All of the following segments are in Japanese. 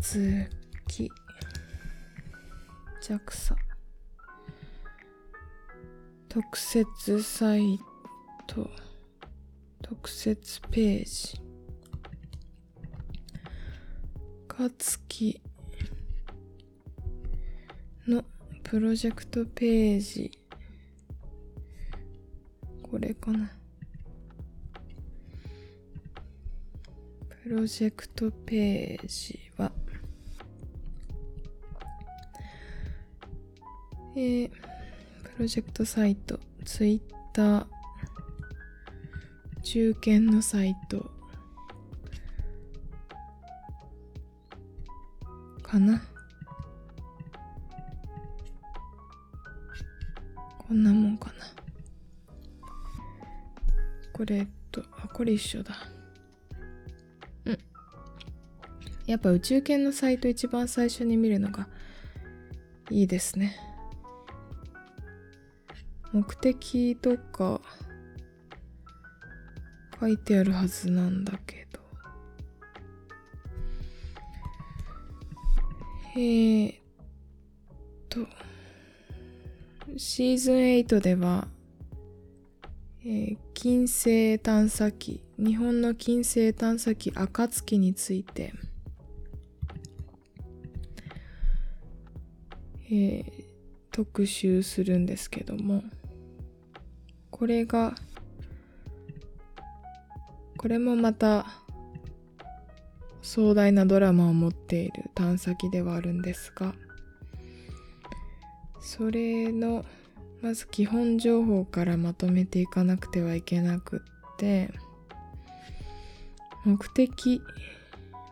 月 JAXA 特設サイト。特設ページ。かつきのプロジェクトページ。これかな。プロジェクトページはえー、プロジェクトサイトツイッター中堅のサイトかな？こんなもんかな？これとあこれ一緒だ。うん。やっぱ宇宙犬のサイト一番最初に見るのがいいですね。目的とか書いてあるはずなんだけど。えー、っとシーズン8では、えー、金星探査機日本の金星探査機暁について、えー、特集するんですけども。これがこれもまた壮大なドラマを持っている探査機ではあるんですがそれのまず基本情報からまとめていかなくてはいけなくって目的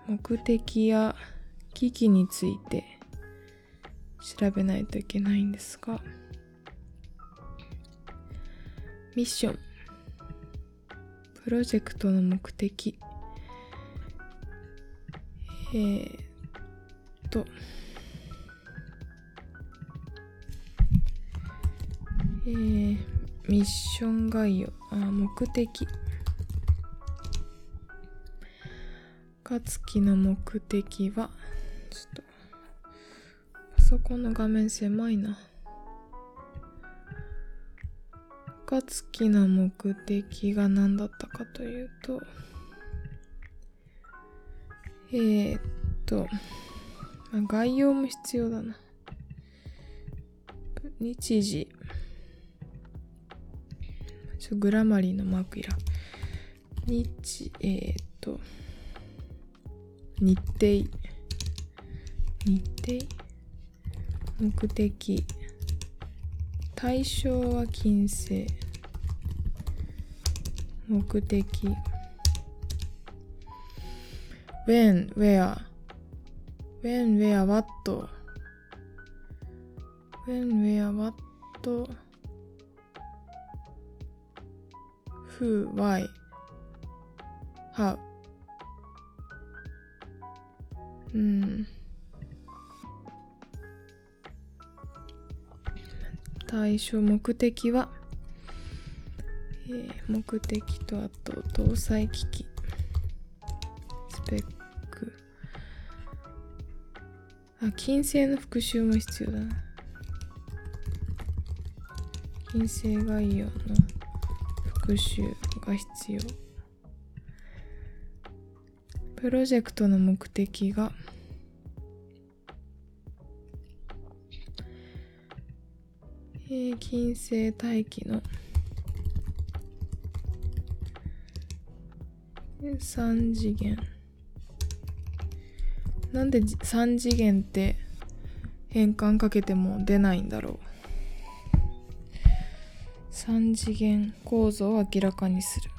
目的や機器について調べないといけないんですがミッション。プロジェクトの目的。えー、っと。えー、ミッション概要。あ目的。暁の目的はちょっとパソコンの画面狭いな。暁の目的が何だったかというとえー、っと、まあ、概要も必要だな。日時。ちょグラマリーのマークいら日えー、っと日程。日程？目的。対象は金星目的 when, where when, where, what when, where, what who, why how うん対象目的は、えー、目的とあと搭載機器スペック。あ金星の復習も必要だな。金星概要の復習が必要。プロジェクトの目的が平均性大気の3次元。なんで3次元って変換かけても出ないんだろう。3次元構造を明らかにする。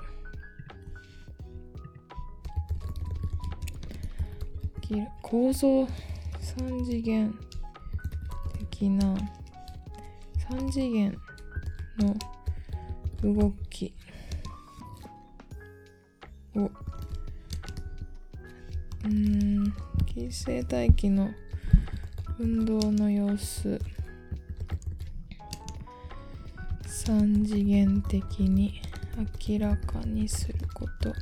構造3次元的な3次元の動き。をうん金星大気の運動の様子。3次元的に明らかにすること。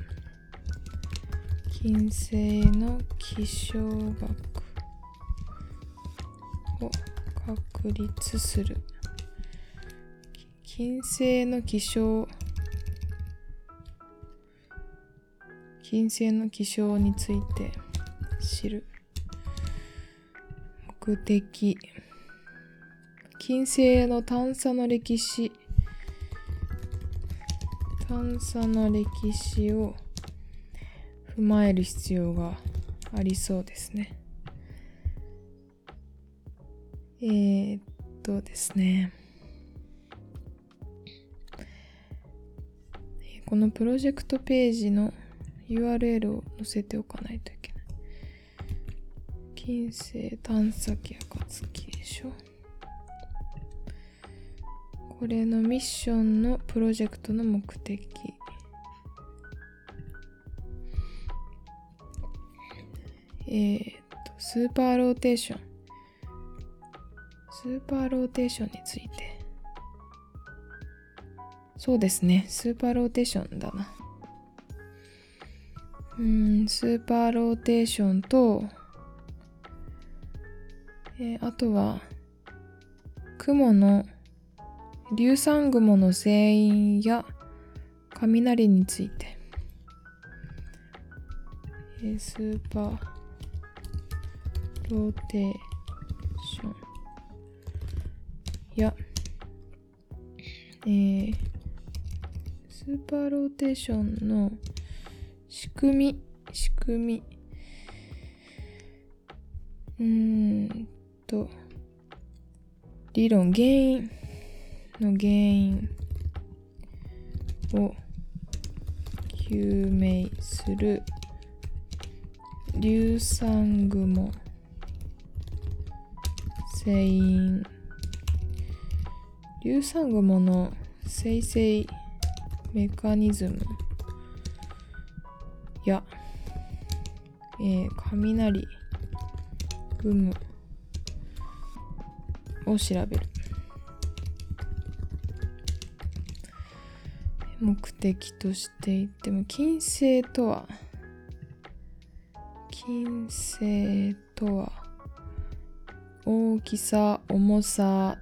金星の気象学を確立する。金星の気象金星の気象について知る目的金星の探査の歴史探査の歴史を踏まえる必要がありそうですね。えー、っとですね。このプロジェクトページの URL を載せておかないといけない。金星探査機暁でしょ。これのミッションのプロジェクトの目的。えー、っと、スーパーローテーション。スーパーローテーションについて。そうですね。スーパーローテーションだな。うん、スーパーローテーションと、えー、あとは、雲の、硫酸雲の成因や雷について、えー、スーパーローテーションや、えー、スーパーローテーションの仕組み、仕組み。うーんと、理論、原因の原因を究明する硫酸雲成因硫酸雲の生成メカニズム。や、えー、雷。雲を調べる。目的としていても金星とは金星とは大きさ重さ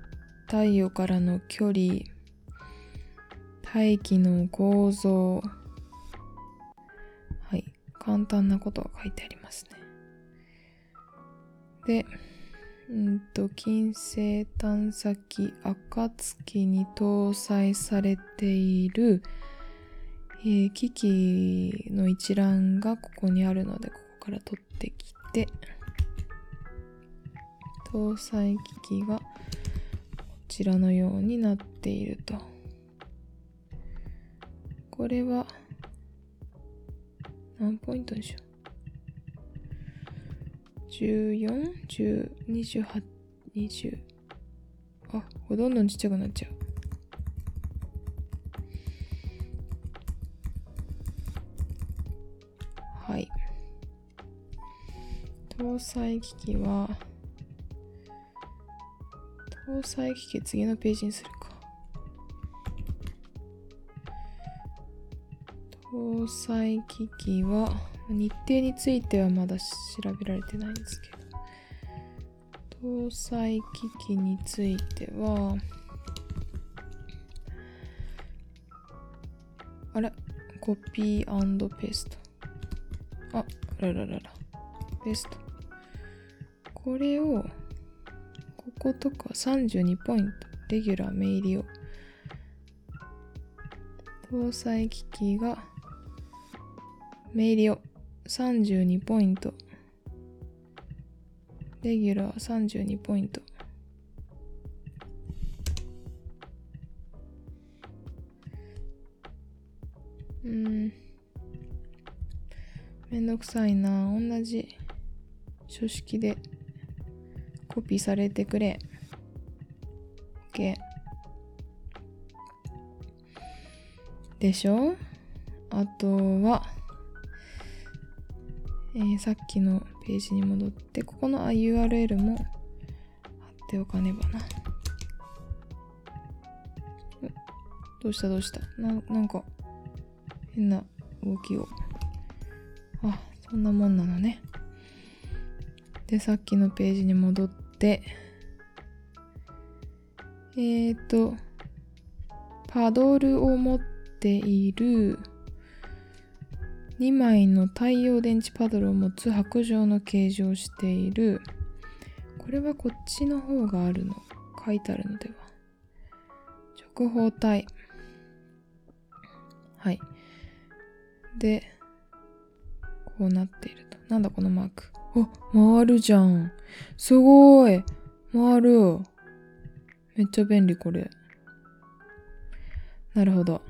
太陽からの距離大気の構造。はい。簡単なことが書いてありますね。でうんと金星探査機暁に搭載されている、えー、機器の一覧がここにあるのでここから取ってきて搭載機器がこちらのようになっていると。これは何ポイントでしょう？14、10、28、20あ、これどんどんちっちゃくなっちゃう。はい。搭載機器は搭載機器次のページにするか。搭載機器は日程についてはまだ調べられてないんですけど搭載機器についてはあれ？コピーペーストあららららペーストこれをこことか32ポイント。レギュラーメイリオ。搭載機器がメイリオ32ポイント。レギュラー32ポイント。うん。めんどくさいな。同じ書式でコピーされてくれ。OK。でしょ？あとは、えー、さっきのページに戻って、ここの URL も貼っておかねばな。どうしたどうした？ななんか変な動きを。あ、そんなもんなのねでさっきのページに戻ってえーとパドルを持っている2枚の太陽電池パドルを持つ白状の形状をしている。これはこっちの方があるの。書いてあるのでは。直方体。はい。でこうなっていると。なんだこのマーク。お回るじゃん。すごい。回る。めっちゃ便利これ。なるほど。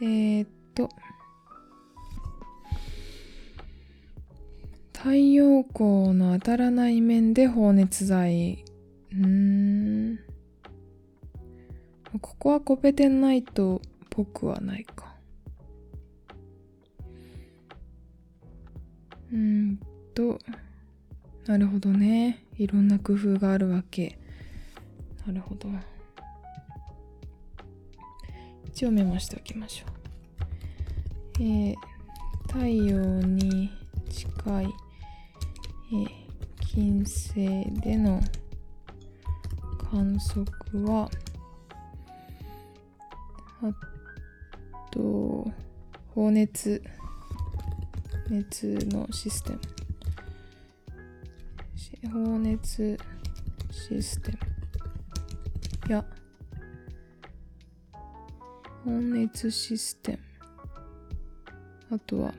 えー、っと。太陽光の当たらない面で放熱剤うん。ここはコペテンナイトっぽくはないか。うんと。なるほどね。いろんな工夫があるわけ。なるほど。一応メモしておきましょう。えー、太陽に近い。え金星での観測はあと放熱熱のシステム。放熱システム。や放熱システム。あとは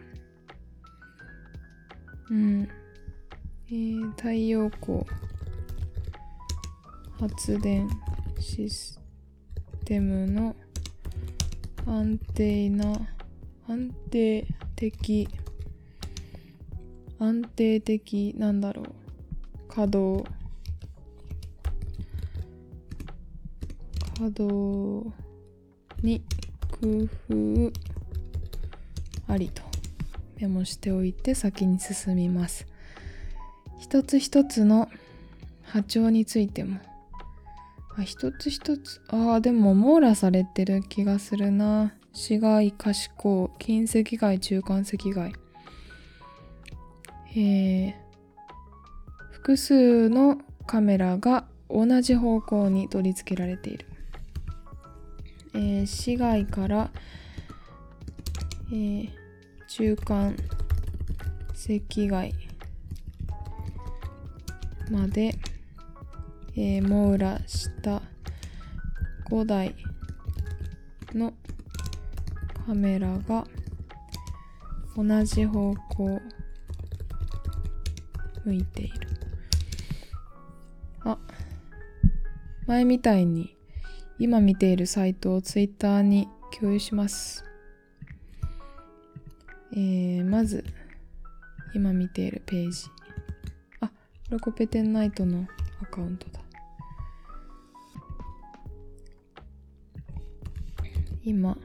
うん。えー、太陽光発電システムの安定な安定的安定的なんだろう。稼働稼働に工夫ありとメモしておいて先に進みます。一つ一つの波長についても。あ一つ一つ。ああでも網羅されてる気がするな。市街可視光近赤外中間赤外。えー、複数のカメラが同じ方向に取り付けられている、えー、市街から、えー、中間赤外。まで、えー、網羅した5台のカメラが同じ方向向いている。あ前みたいに今見ているサイトをツイッターに共有します。えー、まず今見ているページ。ロコペテンナイトのアカウントだ。今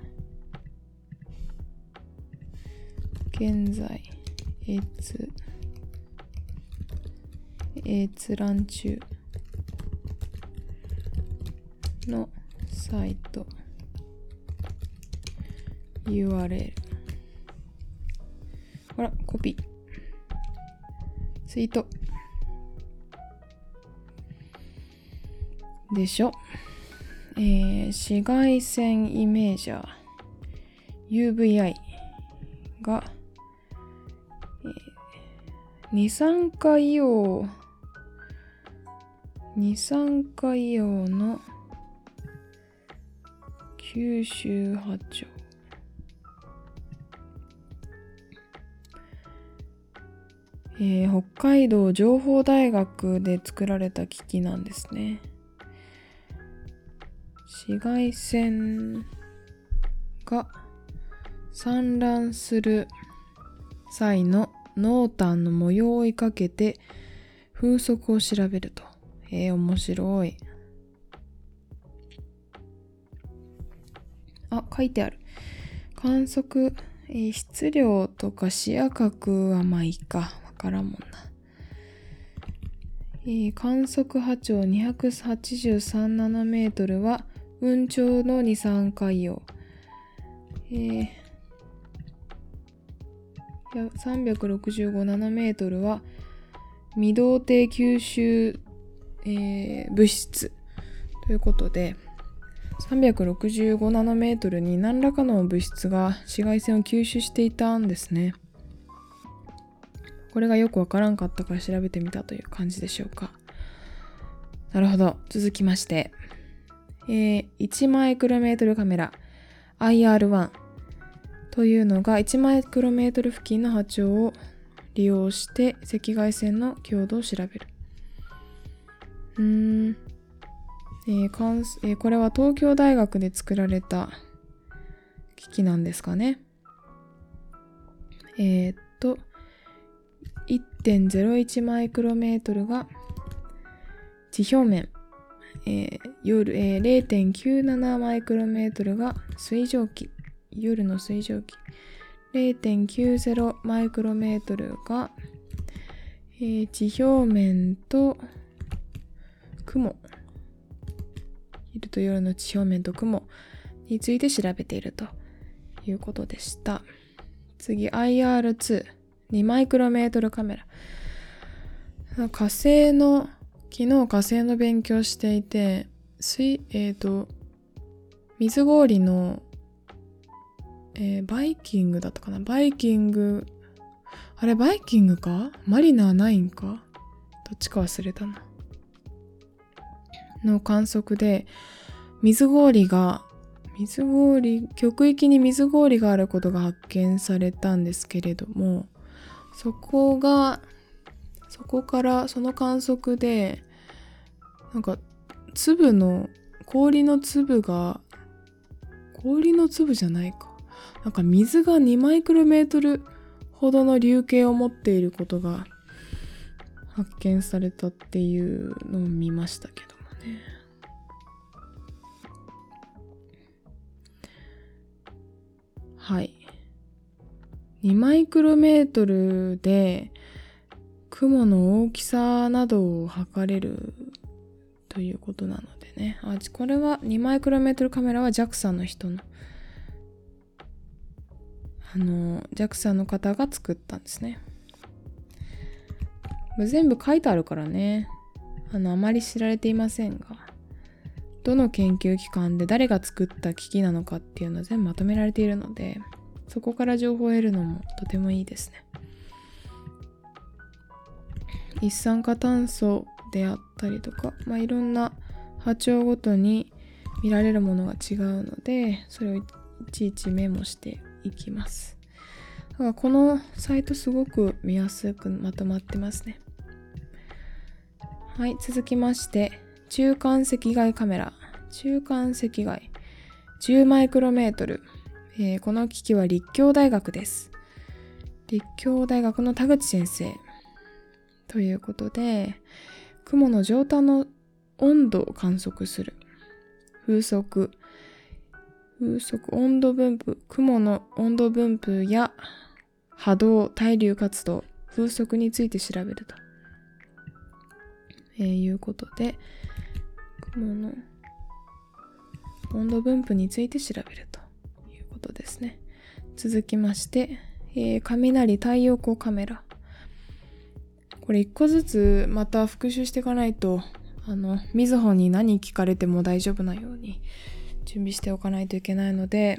現在閲閲覧中のサイト URL ほらコピー。ツイート。でしょ？えー、紫外線イメージャー UVI が、えー、二酸化硫黄二酸化硫黄の九州波長えー、北海道情報大学で作られた機器なんですね。紫外線が散乱する際の濃淡の模様を追いかけて風速を調べると。えー、面白い。あ、書いてある。観測、えー、質量とか視野角はまあいいか。わからんもんな。えー、観測波長283ナノメートルは雲頂の二酸化硫黄、え365ナノメートルは未導体吸収、えー物質ということで365ナノメートルに何らかの物質が紫外線を吸収していたんですね。これがよくわからんかったから調べてみたという感じでしょうか。なるほど。続きまして。えー1マイクロメートルカメラ IR1 というのが1マイクロメートル付近の波長を利用して赤外線の強度を調べる。うーん。えー関すえーこれは東京大学で作られた機器なんですかね。えーっと、1.01マイクロメートルが地表面、え夜、えー0.97マイクロメートルが水蒸気、夜の水蒸気、0.90マイクロメートルが、えー地表面と雲、昼と夜の地表面と雲について調べているということでした。次、IR2、2マイクロメートルカメラ。火星の、昨日火星の勉強していて、水、えっ、と、水氷の、えーバイキングだったかな？バイキング、あれバイキングか？マリナー9か？どっちか忘れたな。の観測で、水氷が、水氷、極域に水氷があることが発見されたんですけれども、そこが、そこからその観測で、なんか粒の、氷の粒が、氷の粒じゃないか。なんか水が2マイクロメートルほどの流形を持っていることが発見されたっていうのを見ましたけどもね。はい。2マイクロメートルで雲の大きさなどを測れるということなのでね。あ、これは2マイクロメートルカメラは JAXA の人のあの JAXA の方が作ったんですね。全部書いてあるからね。あの、あまり知られていませんが。どの研究機関で誰が作った機器なのかっていうのは全部まとめられているので、そこから情報を得るのもとてもいいですね。一酸化炭素であったりとか、まあ、いろんな波長ごとに見られるものが違うので、それをいちいちメモしていきます。だからこのサイトすごく見やすくまとまってますね。はい、続きまして、中間赤外カメラ。中間赤外。10マイクロメートル。えーこの機器は立教大学です。立教大学の田口先生。ということで、雲の上端の温度を観測する。風速。風速、温度分布、雲の温度分布や波動、対流活動、風速について調べると。えーいうことで、雲の温度分布について調べるということですね。続きまして、えー雷太陽光カメラ。これ一個ずつまた復習していかないと、あの、みずほに何聞かれても大丈夫なように準備しておかないといけないので、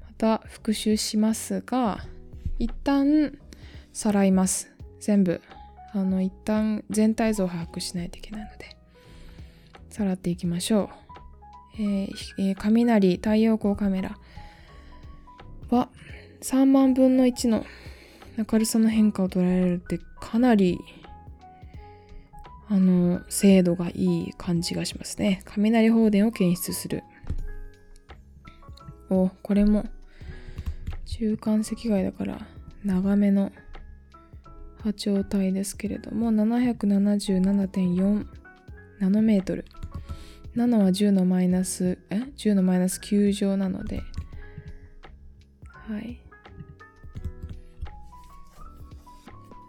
また復習しますが、一旦さらいます。全部。あの、一旦全体像を把握しないといけないので、さらっていきましょう。えーえー雷太陽光カメラは3万分の1の明るさの変化を捉えられるってかなりあの精度がいい感じがしますね。雷放電を検出する。おこれも中間赤外だから長めの波長帯ですけれども777.4ナノメートル。7は10のマイナスえ？10のマイナス9乗なのではい。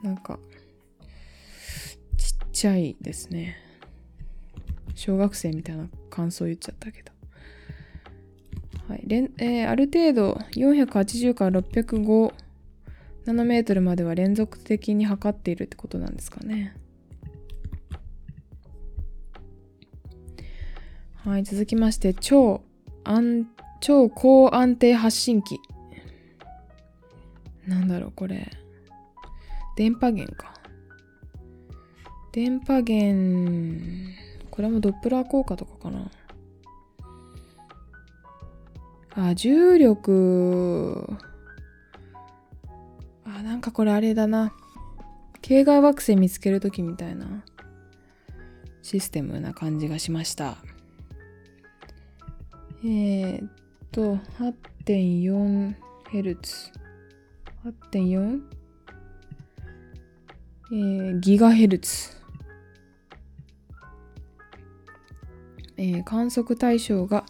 なんかちっちゃいですね小学生みたいな感想言っちゃったけどはいれんえーある程度480から605ナノメートルまでは連続的に測っているってことなんですかね。はい、続きまして、超安、超高安定発信機。なんだろう、これ。電波源か。電波源、これもドップラー効果とかかな。あ、重力。あ、なんかこれあれだな。系外惑星見つけるときみたいなシステムな感じがしました。えー、っと、8.4Hz。8.4? えー、ギガヘルツ。えー、観測対象が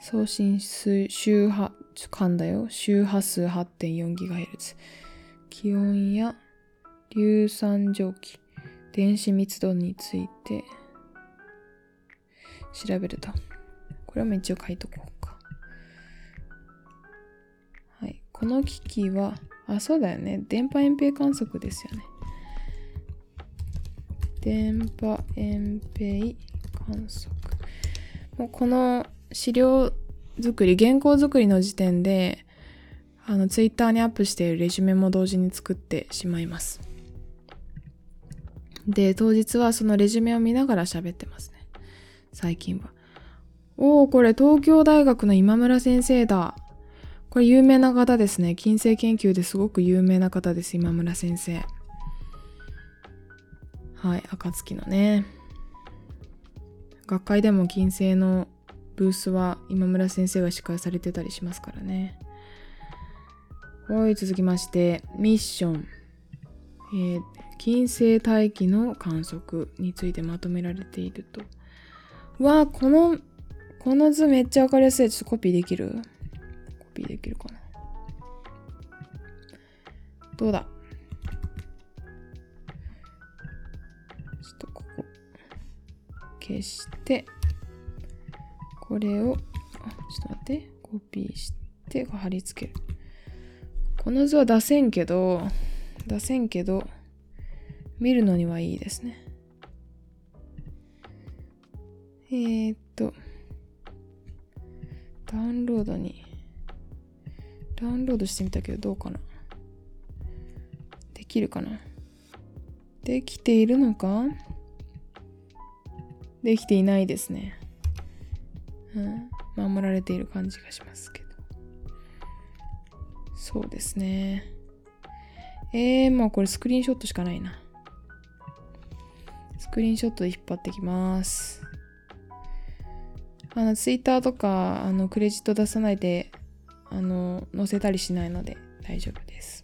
送信数周波、間だよ。周波数 8.4GHz。気温や硫酸蒸気、電子密度について調べると。これも一応書いとこうか。はい。この機器は、あ、そうだよね。電波遠平観測ですよね。電波遠平観測。もうこの資料作り、原稿作りの時点で、あの、ツイッターにアップしているレジュメも同時に作ってしまいます。で、当日はそのレジュメを見ながら喋ってますね。最近は。おお、これ東京大学の今村先生だ。これ有名な方ですね。金星研究ですごく有名な方です、今村先生。はい、暁のね。学会でも金星のブースは今村先生が司会されてたりしますからね。はい、続きまして、ミッション。えー、金星大気の観測についてまとめられていると。わあ、このこの図めっちゃわかりやすい。ちょっとコピーできる？コピーできるかな？どうだ？消して、これを、ちょっと待って、コピーして、貼り付ける。この図は出せんけど、出せんけど、見るのにはいいですね。えー、っと、ダウンロードに、ダウンロードしてみたけどどうかなできるかなできているのか？できていないですね。うん。守られている感じがしますけど。そうですね。えー、もうこれスクリーンショットしかないな。スクリーンショットで引っ張ってきます。あの、ツイッターとか、あの、クレジット出さないで、あの、載せたりしないので大丈夫です。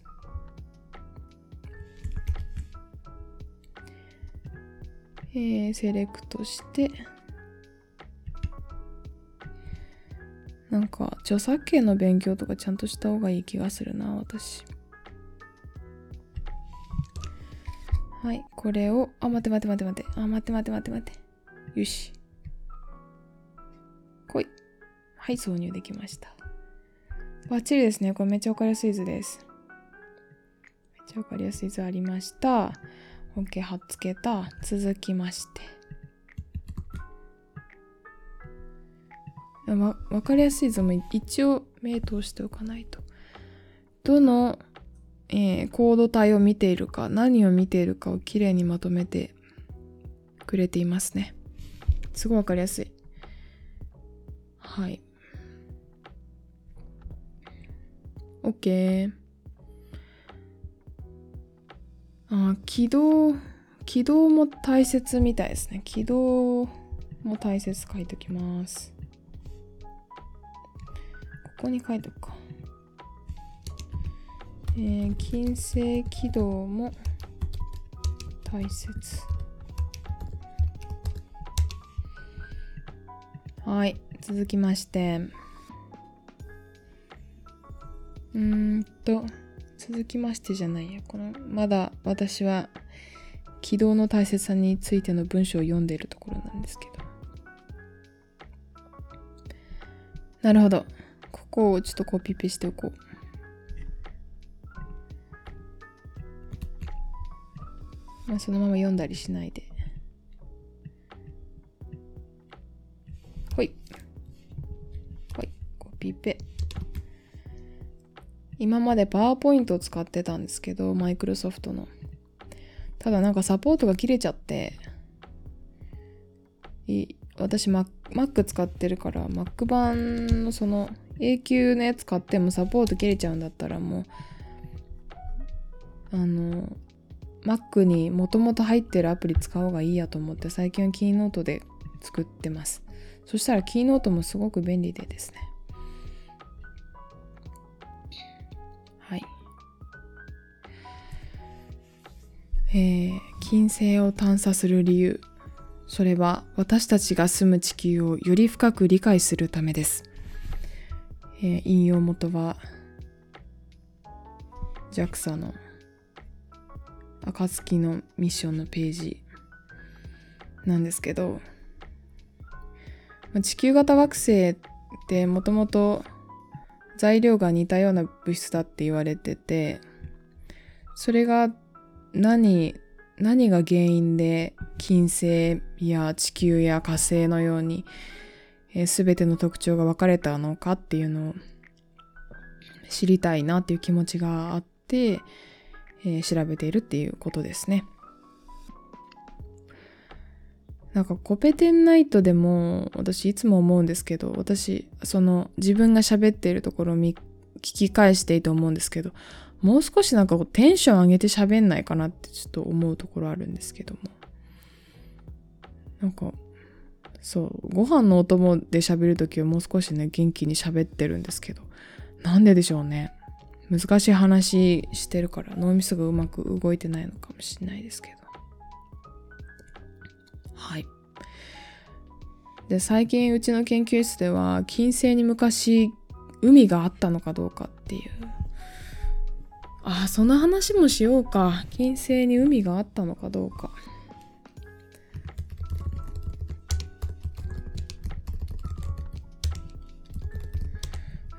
えー、セレクトして、なんか、著作権の勉強とかちゃんとした方がいい気がするな、私。はい、これを、あ、待って待って待って待って、あ、待って待って待って待って。よし。はい、挿入できました。バッチリですね。これめっちゃわかりやすい図です。めっちゃわかりやすい図ありました。OK、貼っつけた。続きまして。わ、かりやすい図も一応目通しておかないと。どの、えー、コード帯を見ているか、何を見ているかをきれいにまとめてくれていますね。すごいわかりやすい。はい。OK。あ、起動、起動も大切みたいですね。起動も大切書いときます。ここに書いとくか。えー、金星起動も大切。はい。続きまして。うんと、続きましてじゃないや。この、まだ私は起動の大切さについての文章を読んでいるところなんですけど。なるほど。ここをちょっとコピペしておこう。まあ、そのまま読んだりしないで。ほい。ほい。コピペ。今までパワーポイントを使ってたんですけど、マイクロソフトの。ただなんかサポートが切れちゃって、い私 Mac, Mac 使ってるから Mac 版のその永久のやつ買ってもサポート切れちゃうんだったらもうあの Mac にもともと入ってるアプリ使おうがいいやと思って最近はキーノートで作ってますそしたらキーノートもすごく便利でですねえー、金星を探査する理由それは私たちが住む地球をより深く理解するためです。えー、引用元は JAXA の暁のミッションのページなんですけど地球型惑星ってもともと材料が似たような物質だって言われててそれが何何が原因で金星や地球や火星のように、えー、全ての特徴が分かれたのかっていうのを知りたいなっていう気持ちがあって、えー、調べているっていうことですね。なんかコペテンナイトでも私いつも思うんですけど私その自分が喋っているところを聞き返していいと思うんですけどもう少しなんかこうテンション上げて喋んないかなってちょっと思うところあるんですけども。なんか、そう、ご飯のお供で喋るときはもう少しね、元気に喋ってるんですけど、なんででしょうね。難しい話してるから脳みそがうまく動いてないのかもしれないですけど。はい。で、最近うちの研究室では、金星に昔海があったのかどうかっていうあその話もしようか。金星に海があったのかどうか。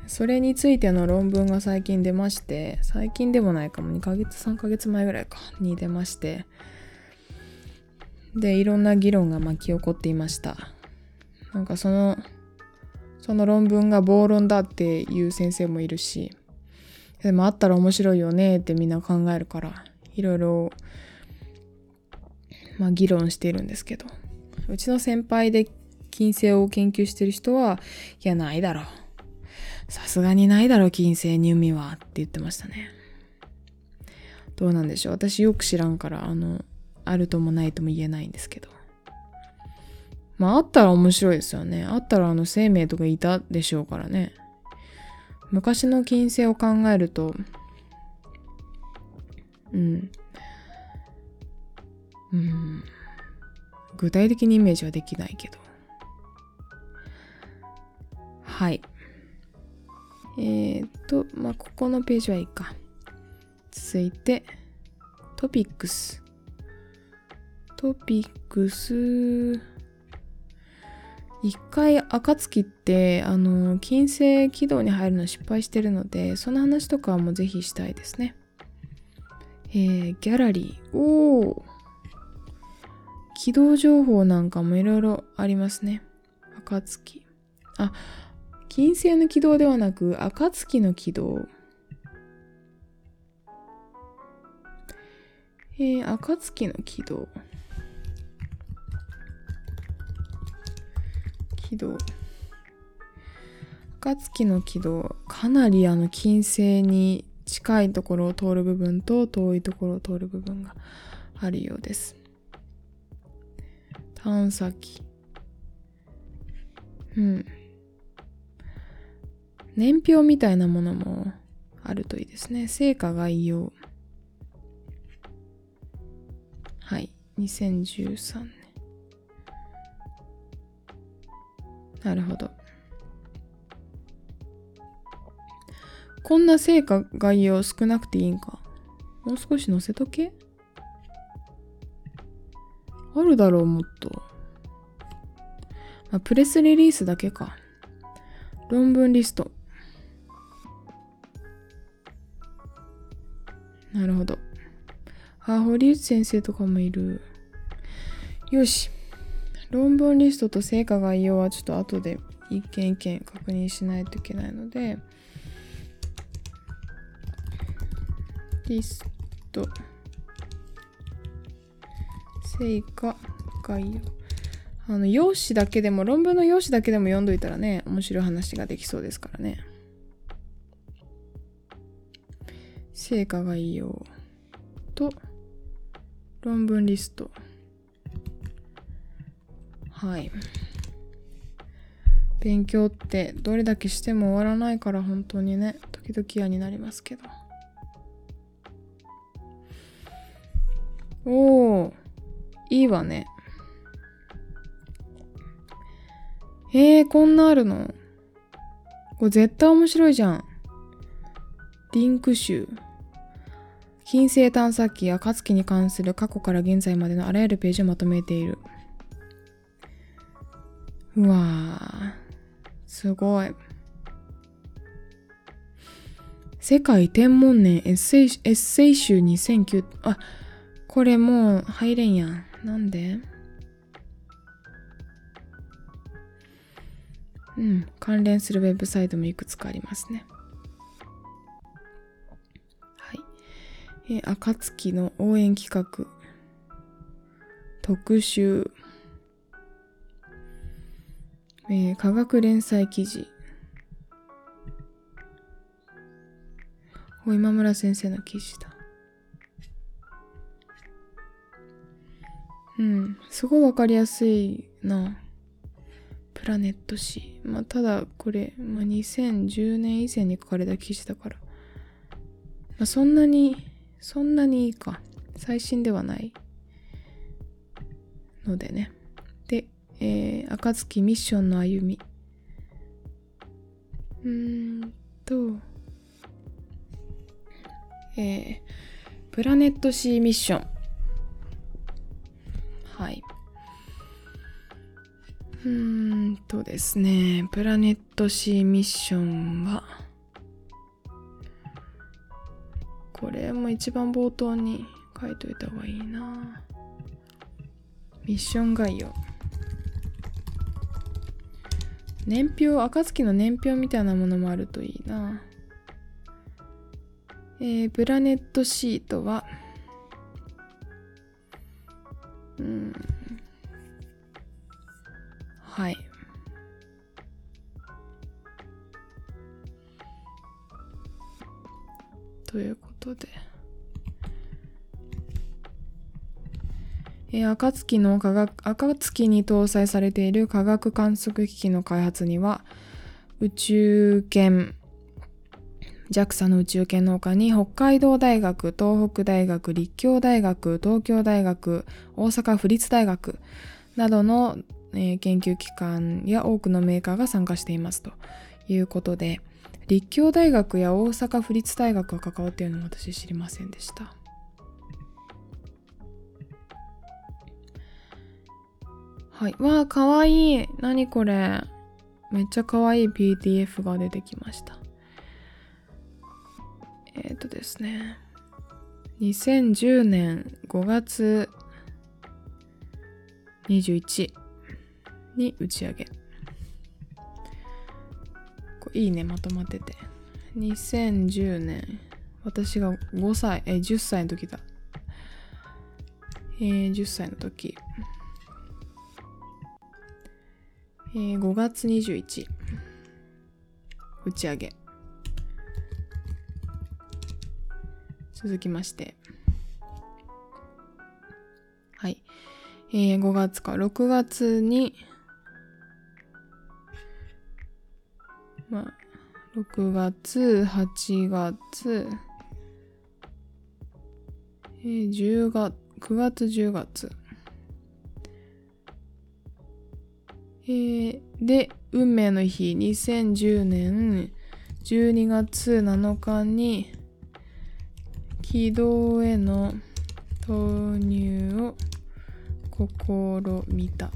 それについての論文が最近出まして最近でもないかも。2ヶ月3ヶ月前ぐらいか。に出まして。でいろんな議論が巻き起こっていました。なんかそのその論文が暴論だっていう先生もいるし。でもあったら面白いよねってみんな考えるから、いろいろ、まあ議論しているんですけど、うちの先輩で金星を研究してる人は、いや、ないだろう。さすがにないだろう、金星に海は。って言ってましたね。どうなんでしょう。私よく知らんから、あの、あるともないとも言えないんですけど。まあ、あったら面白いですよね。あったらあの生命とかいたでしょうからね。昔の金星を考えると、うん。うん。具体的にイメージはできないけど。はい。えー、っと、まあ、ここのページはいいか。続いて、トピックス。トピックス。一回暁ってあの金星軌道に入るの失敗してるのでその話とかもぜひしたいですね。えー、ギャラリー。おお軌道情報なんかもいろいろありますね。暁。あ金星の軌道ではなく暁の軌道。えー、暁の軌道。軌道。暁の軌道。かなりあの金星に近いところを通る部分と遠いところを通る部分があるようです。探査機。うん。年表みたいなものもあるといいですね。成果概要。はい。2013年。なるほど。こんな成果概要少なくていいんか？もう少し載せとけ？あるだろう、もっと。まあ、プレスリリースだけか。論文リスト。なるほどあ、堀内先生とかもいる。よし。論文リストと成果概要はちょっと後で一件一件確認しないといけないので、リスト、成果概要。あの、用紙だけでも、論文の用紙だけでも読んどいたらね、面白い話ができそうですからね。成果概要と、論文リスト。はい。勉強ってどれだけしても終わらないから本当にね、時々嫌になりますけど。おー、いいわね。えー、こんなあるの？これ絶対面白いじゃん。リンク集。金星探査機や勝木に関する過去から現在までのあらゆるページをまとめている。うわ。すごい。世界天文年エッセイエッセイ集2009あこれもう入れんやんなんで？うん、関連するウェブサイトもいくつかありますね。はい。えー、暁の応援企画、特集、えー、科学連載記事、今村先生の記事だ。うん、すごいわかりやすいな。プラネット誌。まあ、ただこれ、まあ、2010年以前に書かれた記事だから。まあ、そんなに、そんなにいいか。最新ではないのでね。えー、暁ミッションの歩み。うーんと、えー、プラネットシーミッション。はい。うーんとですね、プラネット C ミッションは、これも一番冒頭に書いといた方がいいな。ミッション概要。年表、暁の年表みたいなものもあるといいな。えー、プラネットシートは、うん、はい。ということで。えー、暁の科学、暁に搭載されている科学観測機器の開発には、宇宙犬、JAXA の宇宙犬の他に北海道大学、東北大学、立教大学、東京大学、大阪府立大学などのえー、研究機関や多くのメーカーが参加していますということで立教大学や大阪府立大学が関わっているのも私知りませんでした。はい。わあかわい。い何これ。めっちゃかわいい PDF が出てきました。えっ、ー、とですね。2010年5月21に打ち上げ。いいねまとまってて。2010年。私が5歳。え10歳の時だ。えー、10歳の時。えー、5月21打ち上げ。続きまして。はい、えー、5月か。6月にまあ、6月、8月、えー、10月、9月、10月。えー、で、運命の日、2010年12月7日に、軌道への投入を試みた。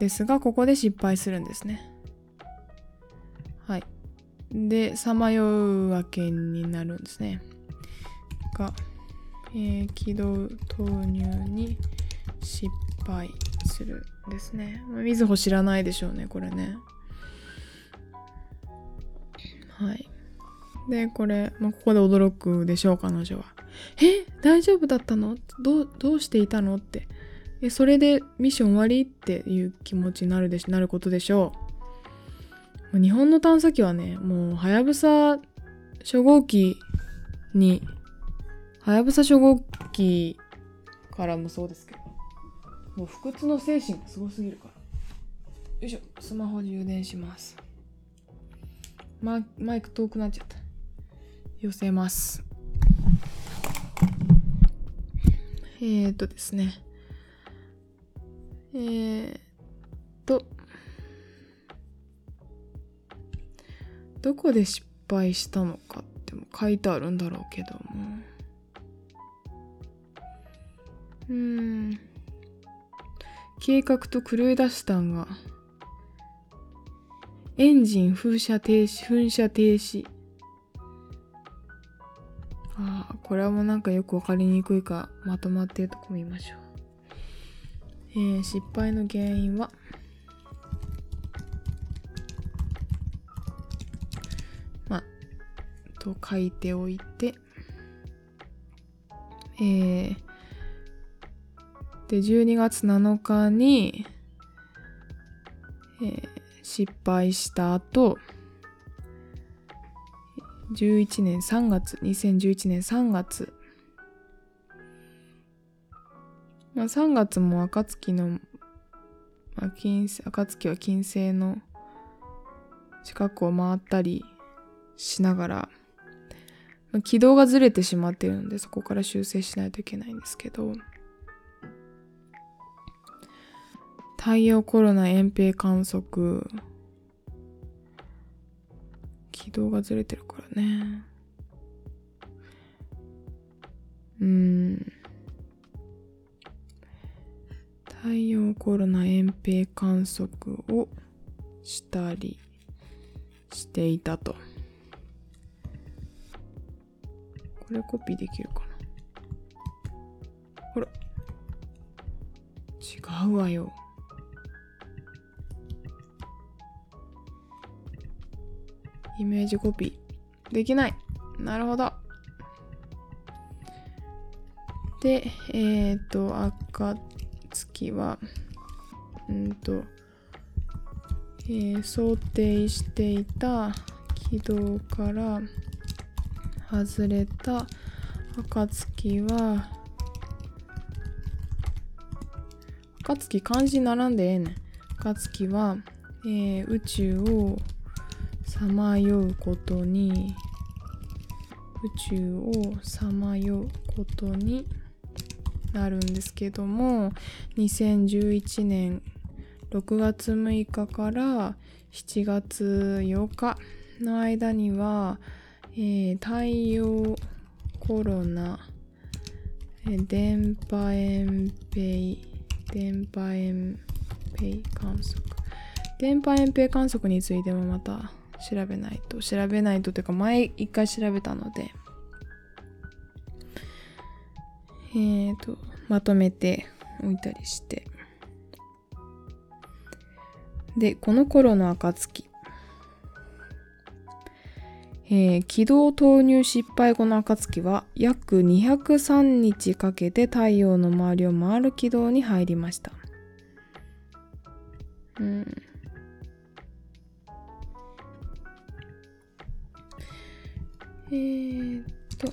ですが、ここで失敗するんですね。はいで、さまようわけになるんですね。が、えー、軌道投入に失敗するですね。みずほ知らないでしょうね、これね。はい。で、これ、まあ、ここで驚くでしょう、彼女は。え？大丈夫だったの？どう、どうしていたの？って。え、それでミッション終わり？っていう気持ちになるでし、なることでしょう。日本の探査機はね、もう、はやぶさ初号機に、はやぶさ初号機からもそうですけど、もう不屈の精神がすごすぎるから。よいしょ、スマホ充電します。ママイク遠くなっちゃった。寄せます。えーとですね。えーと、どこで失敗したのかっても書いてあるんだろうけども。うん。計画と狂い出したんが、エンジン風車停止、噴射停止。ああ、これはもうなんかよくわかりにくいか、まとまってるとこ見ましょう。えー、失敗の原因は、ま、と書いておいて、えー、で、12月7日に、えー、失敗した後、11年3月、2011年3月、まあ、3月も暁の、まあ、金暁は金星の近くを回ったりしながら、まあ、軌道がずれてしまってるのでそこから修正しないといけないんですけど。太陽コロナ遠平観測。軌道がずれてるからね。うん。太陽コロナ遠平観測をしたりしていたと。これコピーできるかな？ほら。違うわよ。イメージコピー。できない。なるほど。でえっ、ー、と赤月は、うんと、えー、想定していた軌道から外れた暁は、暁漢字並んでええねん。暁は、えー、宇宙をさまようことに、宇宙をさまようことになるんですけども2011年6月6日から7月8日の間には、えー、太陽コロナ、え、電波遠平電波遠平観測。電波遠平観測についてもまた調べないと調べないとというか前一回調べたのでえっ、ー、と、まとめておいたりして。で、この頃の暁。えー、軌道投入失敗後の暁は約203日かけて太陽の周りを回る軌道に入りました。うん。えー、と。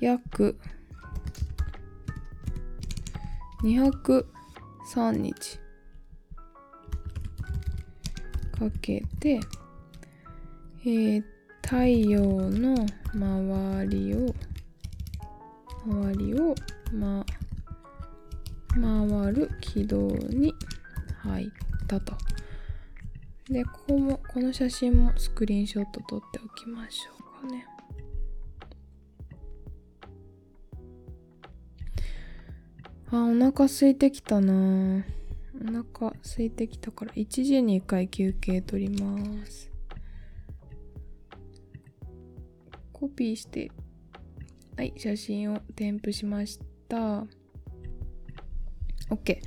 約203日かけて、えー、太陽の周りを周りを、ま、回る軌道に入ったと。で、ここも、この写真もスクリーンショット撮っておきましょうかね。あ、お腹空いてきたなお腹空いてきたから1時に1回休憩取ります。コピーして。はい、写真を添付しました。OK。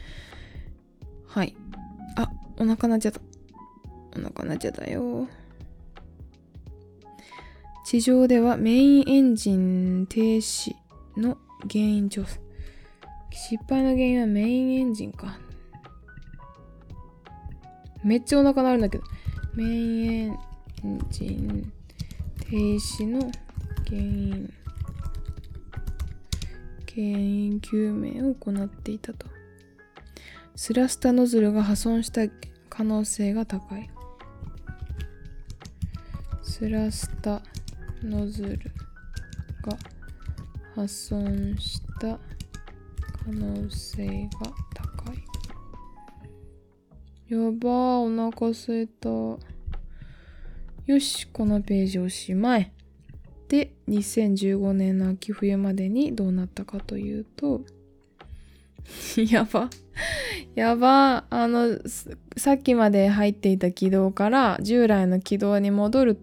はい。あ、お腹鳴っちゃった。お腹鳴っちゃったよ。地上ではメインエンジン停止の原因調査。失敗の原因はメインエンジンか。めっちゃお腹鳴るんだけど。メインエンジン停止の原因。原因究明を行っていたと。スラスタノズルが破損した可能性が高い。スラスタノズルが破損した可能性が高い。やばー、お腹すいた。よし、このページおしまい。で、2015年の秋冬までにどうなったかというと、やば。やば。あの、さっきまで入っていた軌道から従来の軌道に戻る、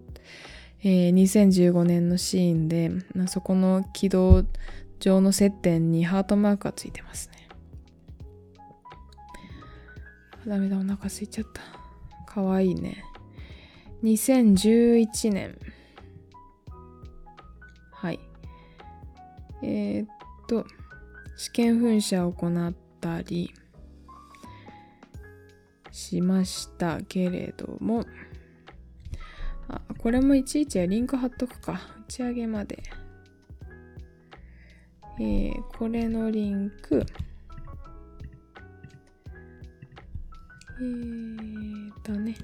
えー、2015年のシーンで、まあそこの軌道上の接点にハートマークがついてますね。ダメだ、お腹空いちゃった。かわいいね。2011年。はい。えー、っと、試験噴射を行ったりしましたけれども、あ、これもいちいちリンク貼っとくか。打ち上げまで。えー、これのリンク、えーだね。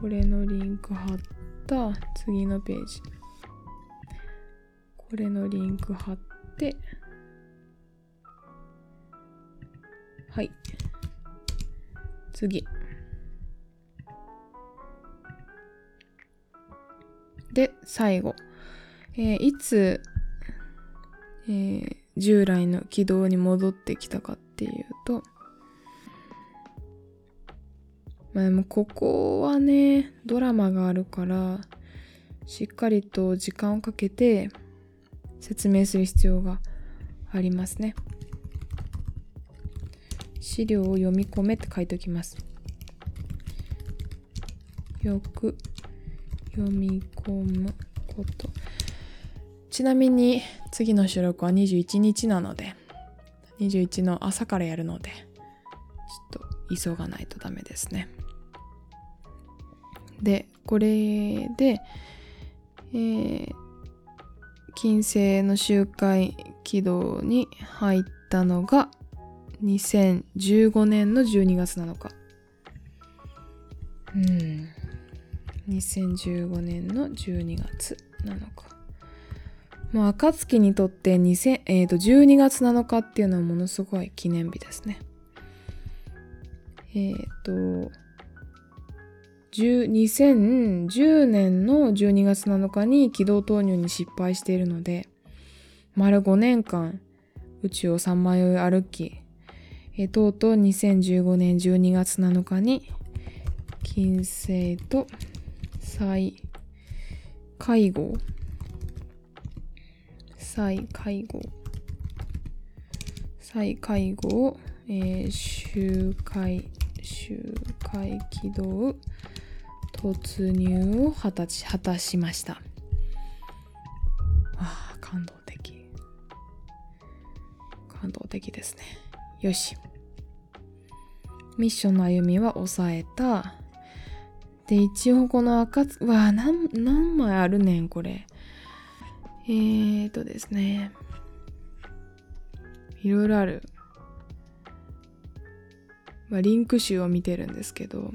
これのリンク貼った次のページ。これのリンク貼って、はい。次。で、最後。えー、いつえー、従来の軌道に戻ってきたかっていうと、まあでもここはね、ドラマがあるから、しっかりと時間をかけて説明する必要がありますね。資料を読み込めって書いておきます。よく読み込むこと。ちなみに次の収録は21日なので、21の朝からやるので、ちょっと急がないとダメですね。で、これで、えー、金星の周回軌道に入ったのが2015年の12月7日。うん。2015年の12月7日。まあ、暁にとって2000、えー、と12月7日っていうのはものすごい記念日ですね。えっ、ー、と、2010年の12月7日に軌道投入に失敗しているので、丸5年間宇宙を3枚歩き、え、とうとう2015年12月7日に金星と再会合再会合再会合、えー、周回周回軌道？突入を果たし果たしました。あ感動的。感動的ですね。よし。ミッションの歩みは抑えた。で一応この赤つわ何何枚あるねんこれえーとですね。いろいろある。まあ、リンク集を見てるんですけど。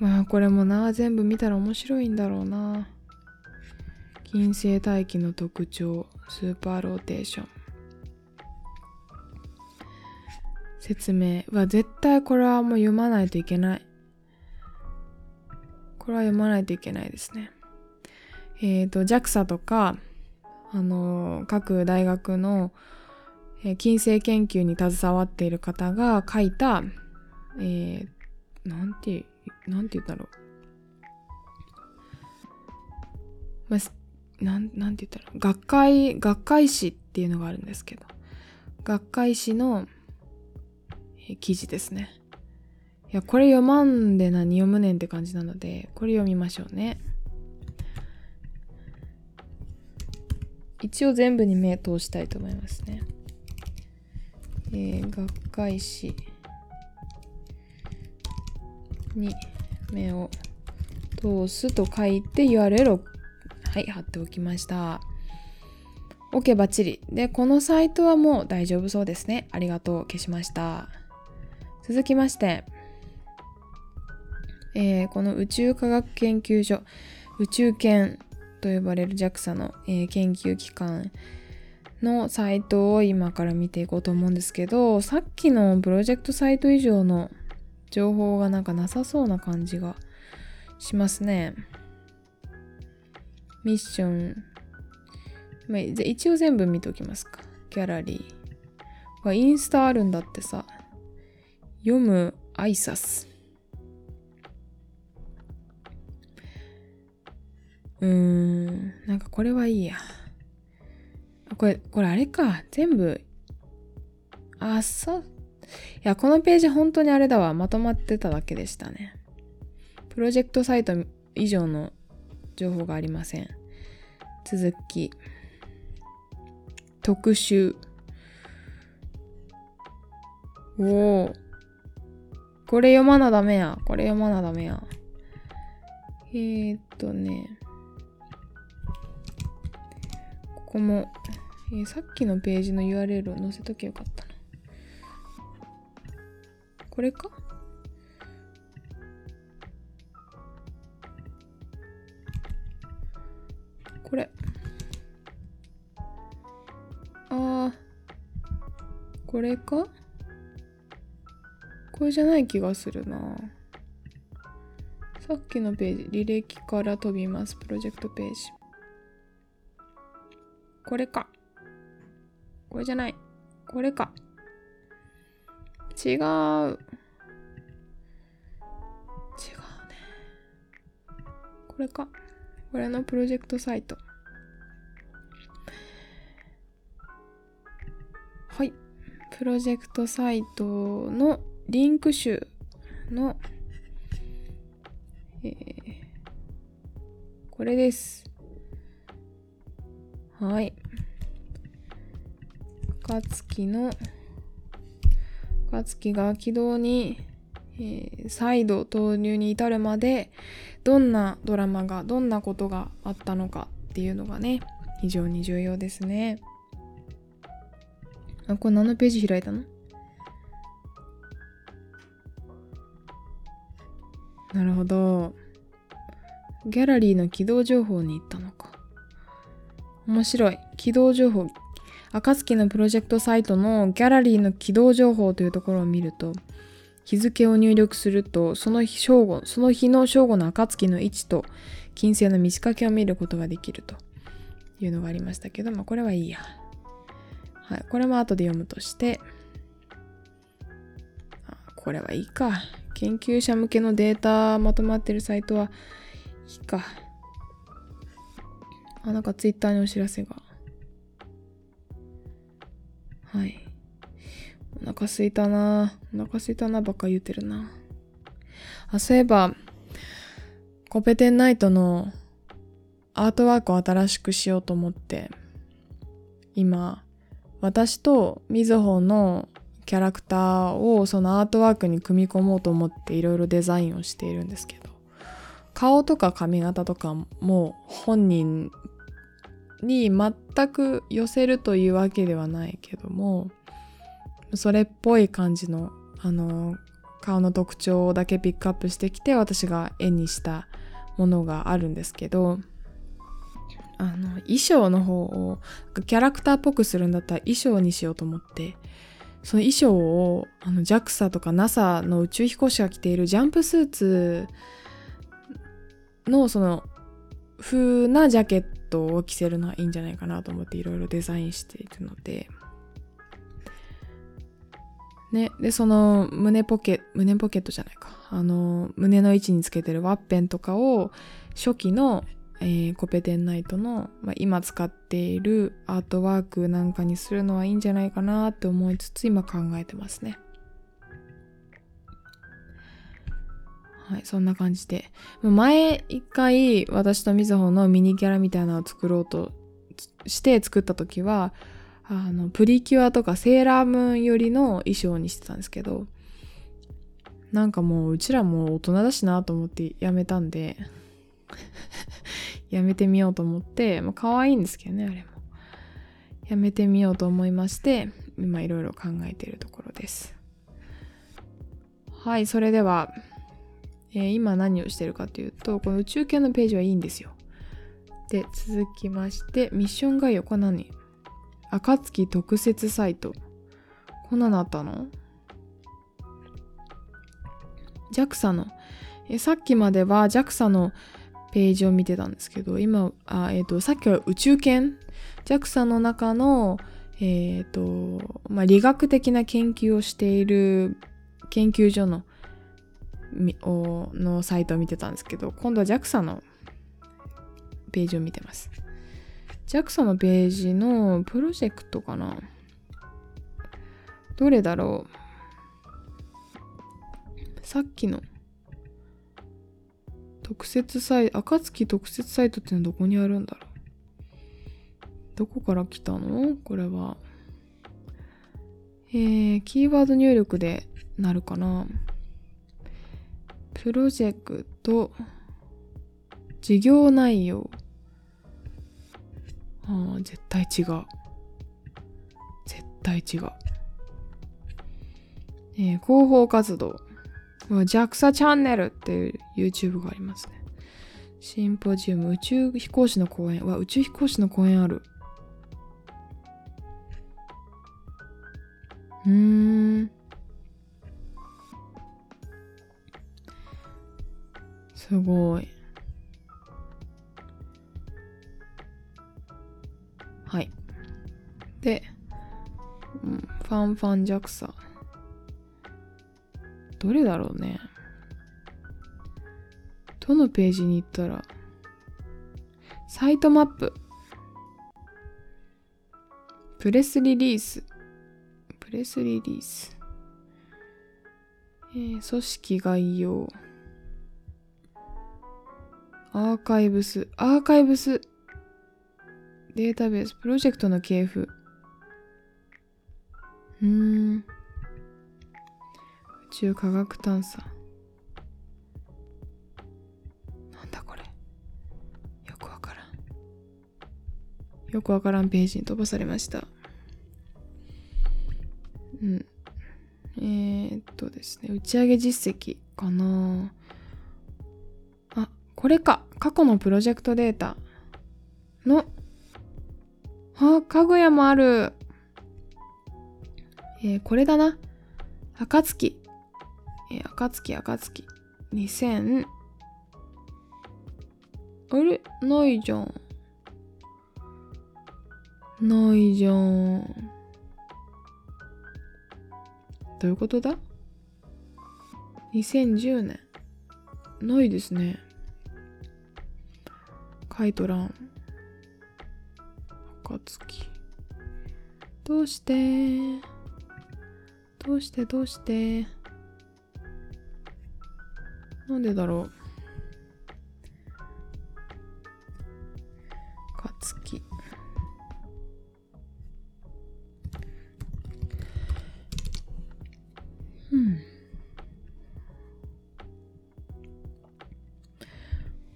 まあこれもな、全部見たら面白いんだろうな。金星大気の特徴、スーパーローテーション。説明は絶対これはもう読まないといけない。これは読まないといけないですね。えっ、ー、と、JAXA とか、あの、各大学の、えー、金星研究に携わっている方が書いた、えー、なんて、なんて言ったろう。まあ、なんなんて言ったら学会学会誌っていうのがあるんですけど学会誌の記事ですね。いやこれ読まんで何読むねんって感じなのでこれ読みましょうね。一応全部に目通したいと思いますね。えー、学会誌に目を通すと書いて URL をはい貼っておきました。OK バッチリ。でこのサイトはもう大丈夫そうですね。ありがとう。消しました。続きましてえー、この宇宙科学研究所宇宙研と呼ばれる JAXA の、えー、研究機関のサイトを今から見ていこうと思うんですけどさっきのプロジェクトサイト以上の情報がなんかなさそうな感じがしますね。ミッション。ま、一応全部見ておきますか。ギャラリー。インスタあるんだってさ。読む挨拶。うーん。なんかこれはいいや。これ、これあれか。全部。あ、そう。いや、このページ本当にあれだわ。まとまってただけでしたね。プロジェクトサイト以上の情報がありません。続き。特集。おお。これ読まなダメや。これ読まなダメや。えー、っとね。ここも、えー、さっきのページの URL を載せときゃよかったな。これか？これ。あー。これか？これじゃない気がするな。さっきのページ、履歴から飛びます。プロジェクトページ。これか。これじゃない。これか。違う。違うね。これか。これのプロジェクトサイト。はい。プロジェクトサイトのリンク集の、えー、これです。はい。暁の、暁が軌道に、えー、再度投入に至るまで、どんなドラマが、どんなことがあったのかっていうのがね、非常に重要ですね。あ、これ何のページ開いたの？なるほど。ギャラリーの起動情報に行ったのか。面白い。起動情報。暁のプロジェクトサイトのギャラリーの起動情報というところを見ると、日付を入力すると、その日正午、その日の正午の暁の位置と金星の満ち欠けを見ることができるというのがありましたけど、まあこれはいいや。はい、これも後で読むとして、これはいいか。研究者向けのデータまとまってるサイトはいいか。あ、なんかツイッターにお知らせが。はい。お腹すいたなお腹すいたなばっか言ってるな。あ、そういえば、コペテンナイトのアートワークを新しくしようと思って、今、私とみずほのキャラクターをそのアートワークに組み込もうと思っていろいろデザインをしているんですけど顔とか髪型とかも本人に全く寄せるというわけではないけどもそれっぽい感じのあの顔の特徴だけピックアップしてきて私が絵にしたものがあるんですけどあの衣装の方をキャラクターっぽくするんだったら衣装にしようと思ってその衣装をあの JAXA とか NASA の宇宙飛行士が着ているジャンプスーツのその風なジャケットを着せるのはいいんじゃないかなと思っていろいろデザインしているのでね、で、その胸ポケ、胸ポケットじゃないか。あの、胸の位置につけてるワッペンとかを初期の、えー、コペテンナイトの、まあ、今使っているアートワークなんかにするのはいいんじゃないかなって思いつつ今考えてますね。はい、そんな感じで。前一回私とみずほのミニキャラみたいなのを作ろうとして作った時は、あの、プリキュアとかセーラームーンよりの衣装にしてたんですけど、なんかもううちらも大人だしなと思ってやめたんで やめてみようと思って、まあ可愛いんですけどね、あれも。やめてみようと思いまして、今いろいろ考えているところです。はい、それでは、えー、今何をしてるかというと、この宇宙系のページはいいんですよ。で、続きまして、ミッション概要、これ何暁特設サイト。こんなのあったの ?JAXA のえ、さっきまでは JAXA のページを見てたんですけど、今、あえっ、ー、と、さっきは宇宙圏 JAXA の中の、えっ、ー、と、まあ、理学的な研究をしている研究所ののサイトを見てたんですけど、今度は JAXA のページを見てます。JAXA のページのプロジェクトかな？どれだろう？さっきの特設サイト、暁特設サイトってのはどこにあるんだろう？どこから来たの？これは。えー、キーワード入力でなるかな？プロジェクト、事業内容。ああ、絶対違う。絶対違う。えー、広報活動。JAXA チャンネルっていう YouTube がありますね。シンポジウム、宇宙飛行士の公演。わ、宇宙飛行士の公演ある。うーん。すごい。はい。で、うん、ファンファンジャクサ。どれだろうね。どのページに行ったら、サイトマップ。プレスリリース。プレスリリース。えー、組織概要。アーカイブス、アーカイブス、データベース、プロジェクトの系譜。うーん。宇宙科学探査。なんだこれ。よくわからん。よくわからんページに飛ばされました。うん。えー、っとですね、打ち上げ実績かなあこれか。過去のプロジェクトデータの、あ、かぐやもある。えー、これだな。暁。えー、暁、暁。2000。あれ？ないじゃん。ないじゃん。どういうことだ ?2010 年。ないですね。書いとらん。暁。どうして？どうして？どうして？なんでだろう暁。うん。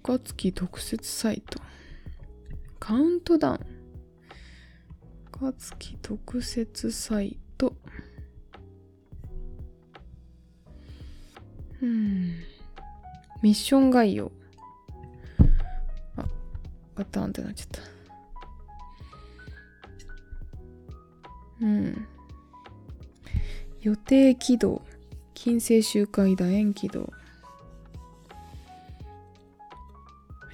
暁特設サイト。カウントダウン。暁特設サイミッション概要。あ、ガタンってなっちゃった。うん。予定軌道。金星周回楕円軌道。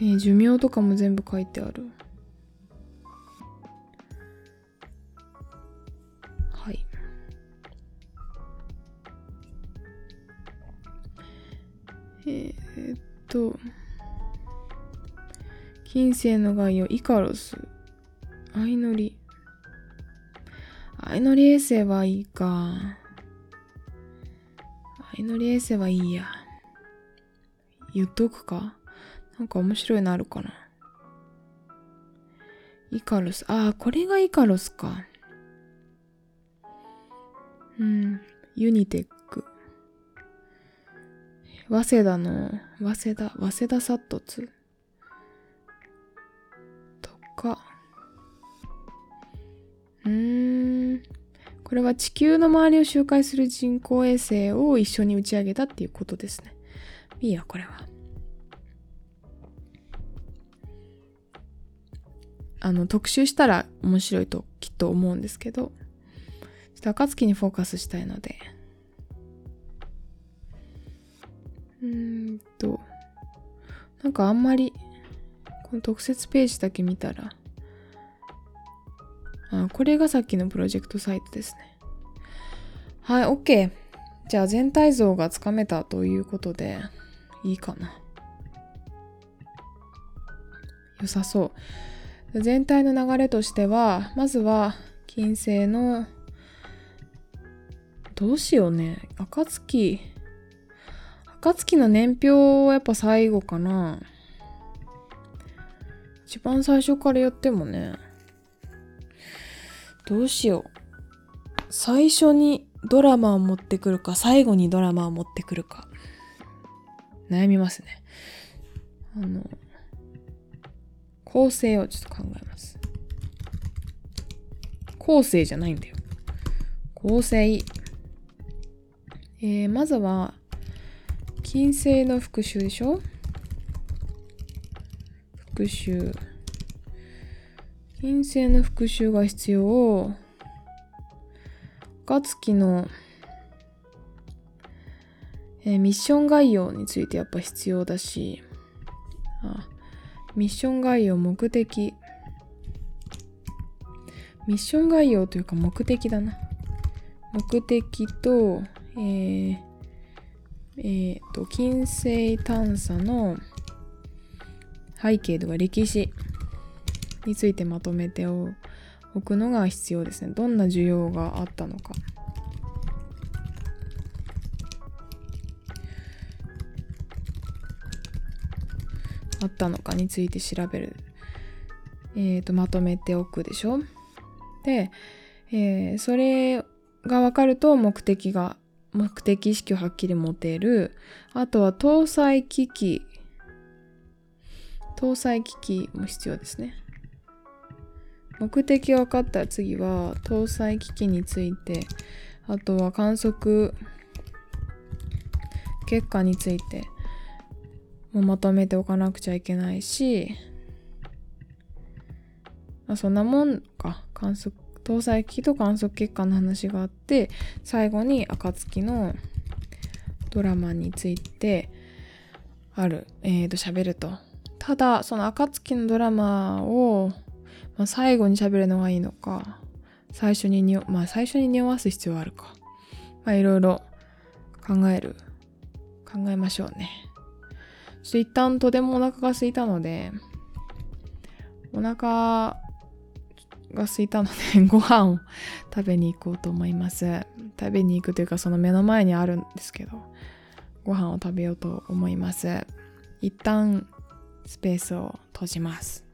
えー、寿命とかも全部書いてある。金星の概要、イカロス。相乗り。相乗り衛星はいいか。相乗り衛星はいいや。言っとくか？なんか面白いのあるかな？イカロス。ああ、これがイカロスか。うん。ユニテック。早稲田の、早稲田、早稲田サットツか。うーん。これは地球の周りを周回する人工衛星を一緒に打ち上げたっていうことですね。いいや、これは。あの、特集したら面白いときっと思うんですけど、ちょっと暁にフォーカスしたいので。うーんと、なんかあんまり、この特設ページだけ見たら、あ、これがさっきのプロジェクトサイトですね。はい、OK。じゃあ全体像がつかめたということで、いいかな。良さそう。全体の流れとしては、まずは、金星の、どうしようね。暁。暁の年表はやっぱ最後かな。一番最初からやってもね。どうしよう。最初にドラマを持ってくるか、最後にドラマを持ってくるか。悩みますね。あの、構成をちょっと考えます。構成じゃないんだよ。構成。えー、まずは、金星の復習でしょ？復習。金星の復習が必要。暁の、えー、ミッション概要についてやっぱ必要だし、あミッション概要目的。ミッション概要というか目的だな。目的と、えー、えー、と、金星探査の背景とか歴史。についてまとめておくのが必要ですね。どんな需要があったのか。あったのかについて調べる。えっ、ー、と、まとめておくでしょ。で、えー、それが分かると目的が、目的意識をはっきり持てる。あとは搭載機器。搭載機器も必要ですね。目的分かったら次は搭載機器についてあとは観測結果についてもまとめておかなくちゃいけないし、あ、そんなもんか観測搭載機器と観測結果の話があって最後に暁のドラマについてあるえーと喋るとただその暁のドラマをまあ、最後に喋るのがいいのか、最初にに、まあ最初に匂わす必要あるか。まあいろいろ考える。考えましょうね。ちょっと一旦とてもお腹が空いたので、お腹が空いたので ご飯を食べに行こうと思います。食べに行くというかその目の前にあるんですけど、ご飯を食べようと思います。一旦スペースを閉じます。